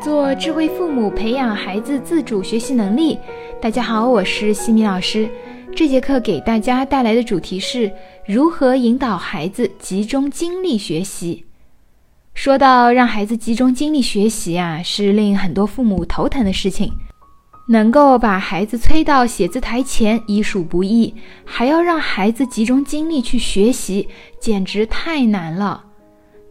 做智慧父母，培养孩子自主学习能力。大家好，我是西米老师。这节课给大家带来的主题是如何引导孩子集中精力学习。说到让孩子集中精力学习啊，是令很多父母头疼的事情。能够把孩子催到写字台前，已属不易，还要让孩子集中精力去学习，简直太难了。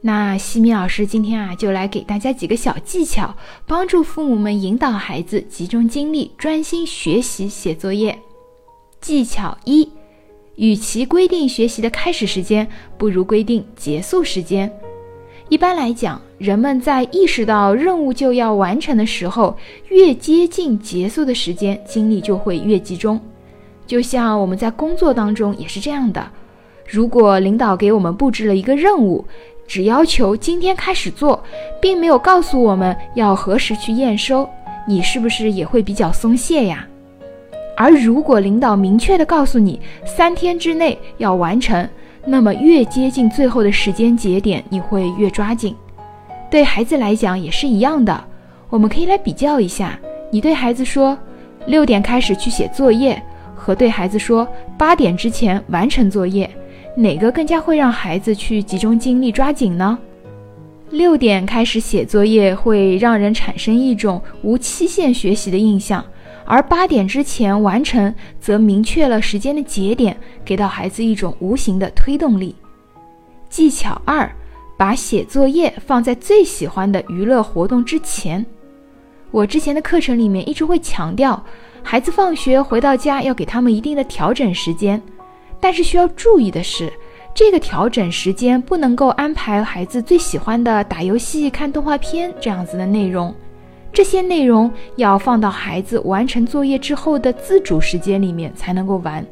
那西米老师今天啊，就来给大家几个小技巧，帮助父母们引导孩子集中精力、专心学习写作业。技巧一：与其规定学习的开始时间，不如规定结束时间。一般来讲，人们在意识到任务就要完成的时候，越接近结束的时间，精力就会越集中。就像我们在工作当中也是这样的，如果领导给我们布置了一个任务，只要求今天开始做，并没有告诉我们要何时去验收，你是不是也会比较松懈呀？而如果领导明确的告诉你三天之内要完成，那么越接近最后的时间节点，你会越抓紧。对孩子来讲也是一样的，我们可以来比较一下，你对孩子说六点开始去写作业，和对孩子说八点之前完成作业。哪个更加会让孩子去集中精力抓紧呢？六点开始写作业会让人产生一种无期限学习的印象，而八点之前完成则明确了时间的节点，给到孩子一种无形的推动力。技巧二，把写作业放在最喜欢的娱乐活动之前。我之前的课程里面一直会强调，孩子放学回到家要给他们一定的调整时间。但是需要注意的是，这个调整时间不能够安排孩子最喜欢的打游戏、看动画片这样子的内容，这些内容要放到孩子完成作业之后的自主时间里面才能够玩。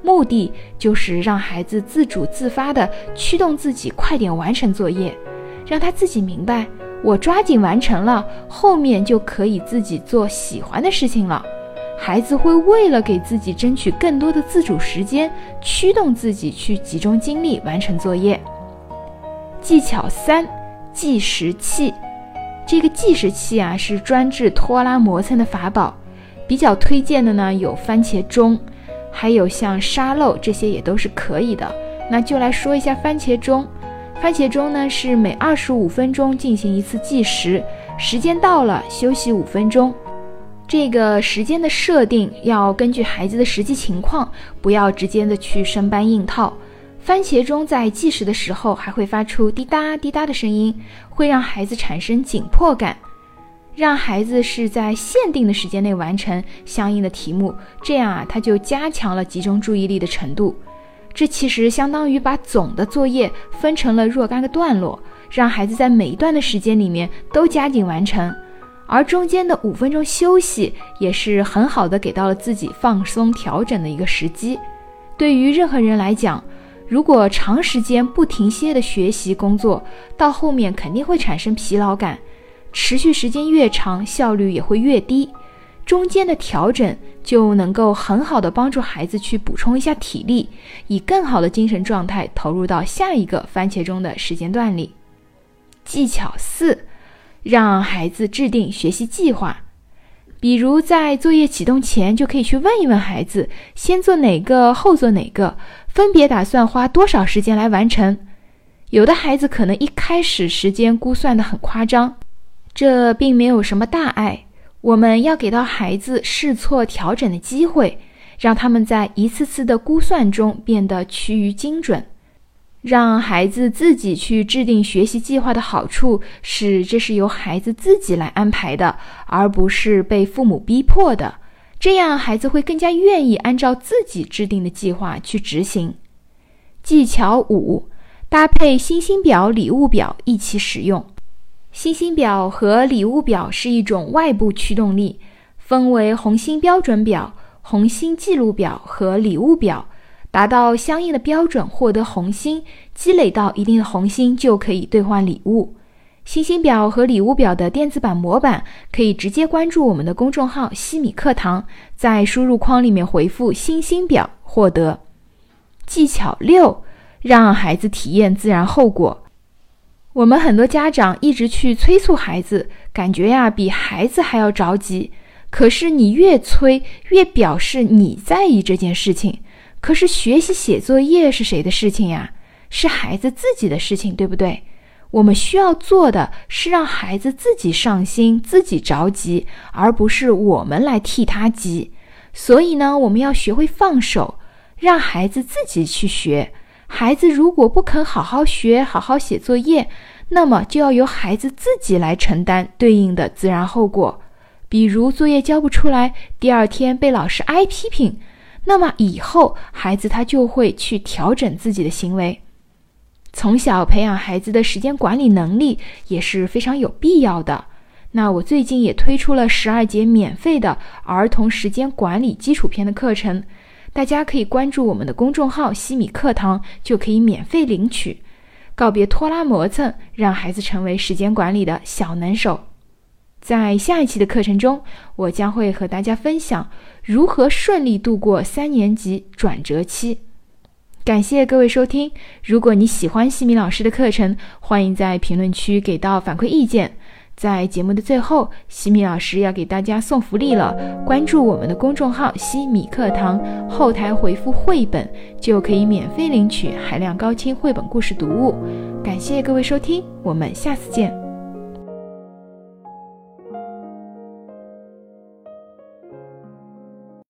目的就是让孩子自主自发的驱动自己快点完成作业，让他自己明白，我抓紧完成了，后面就可以自己做喜欢的事情了。孩子会为了给自己争取更多的自主时间，驱动自己去集中精力完成作业。技巧三：计时器。这个计时器啊，是专治拖拉磨蹭的法宝。比较推荐的呢，有番茄钟，还有像沙漏这些也都是可以的。那就来说一下番茄钟。番茄钟呢，是每二十五分钟进行一次计时，时间到了休息五分钟。这个时间的设定要根据孩子的实际情况，不要直接的去生搬硬套。番茄钟在计时的时候还会发出滴答滴答的声音，会让孩子产生紧迫感，让孩子是在限定的时间内完成相应的题目，这样啊，他就加强了集中注意力的程度。这其实相当于把总的作业分成了若干个段落，让孩子在每一段的时间里面都加紧完成。而中间的五分钟休息也是很好的，给到了自己放松调整的一个时机。对于任何人来讲，如果长时间不停歇的学习工作，到后面肯定会产生疲劳感，持续时间越长，效率也会越低。中间的调整就能够很好的帮助孩子去补充一下体力，以更好的精神状态投入到下一个番茄钟的时间段里。技巧四。让孩子制定学习计划，比如在作业启动前，就可以去问一问孩子，先做哪个，后做哪个，分别打算花多少时间来完成。有的孩子可能一开始时间估算的很夸张，这并没有什么大碍。我们要给到孩子试错调整的机会，让他们在一次次的估算中变得趋于精准。让孩子自己去制定学习计划的好处是，这是由孩子自己来安排的，而不是被父母逼迫的。这样，孩子会更加愿意按照自己制定的计划去执行。技巧五：搭配星星表、礼物表一起使用。星星表和礼物表是一种外部驱动力，分为红星标准表、红星记录表和礼物表。达到相应的标准，获得红心，积累到一定的红心就可以兑换礼物。星星表和礼物表的电子版模板可以直接关注我们的公众号“西米课堂”，在输入框里面回复“星星表”获得。技巧六，让孩子体验自然后果。我们很多家长一直去催促孩子，感觉呀比孩子还要着急。可是你越催，越表示你在意这件事情。可是学习写作业是谁的事情呀？是孩子自己的事情，对不对？我们需要做的是让孩子自己上心、自己着急，而不是我们来替他急。所以呢，我们要学会放手，让孩子自己去学。孩子如果不肯好好学、好好写作业，那么就要由孩子自己来承担对应的自然后果。比如作业交不出来，第二天被老师挨批评，那么以后孩子他就会去调整自己的行为。从小培养孩子的时间管理能力也是非常有必要的。那我最近也推出了十二节免费的儿童时间管理基础篇的课程，大家可以关注我们的公众号“西米课堂”，就可以免费领取。告别拖拉磨蹭，让孩子成为时间管理的小能手。在下一期的课程中，我将会和大家分享如何顺利度过三年级转折期。感谢各位收听。如果你喜欢西米老师的课程，欢迎在评论区给到反馈意见。在节目的最后，西米老师要给大家送福利了。关注我们的公众号“西米课堂”，后台回复“绘本”就可以免费领取海量高清绘本故事读物。感谢各位收听，我们下次见。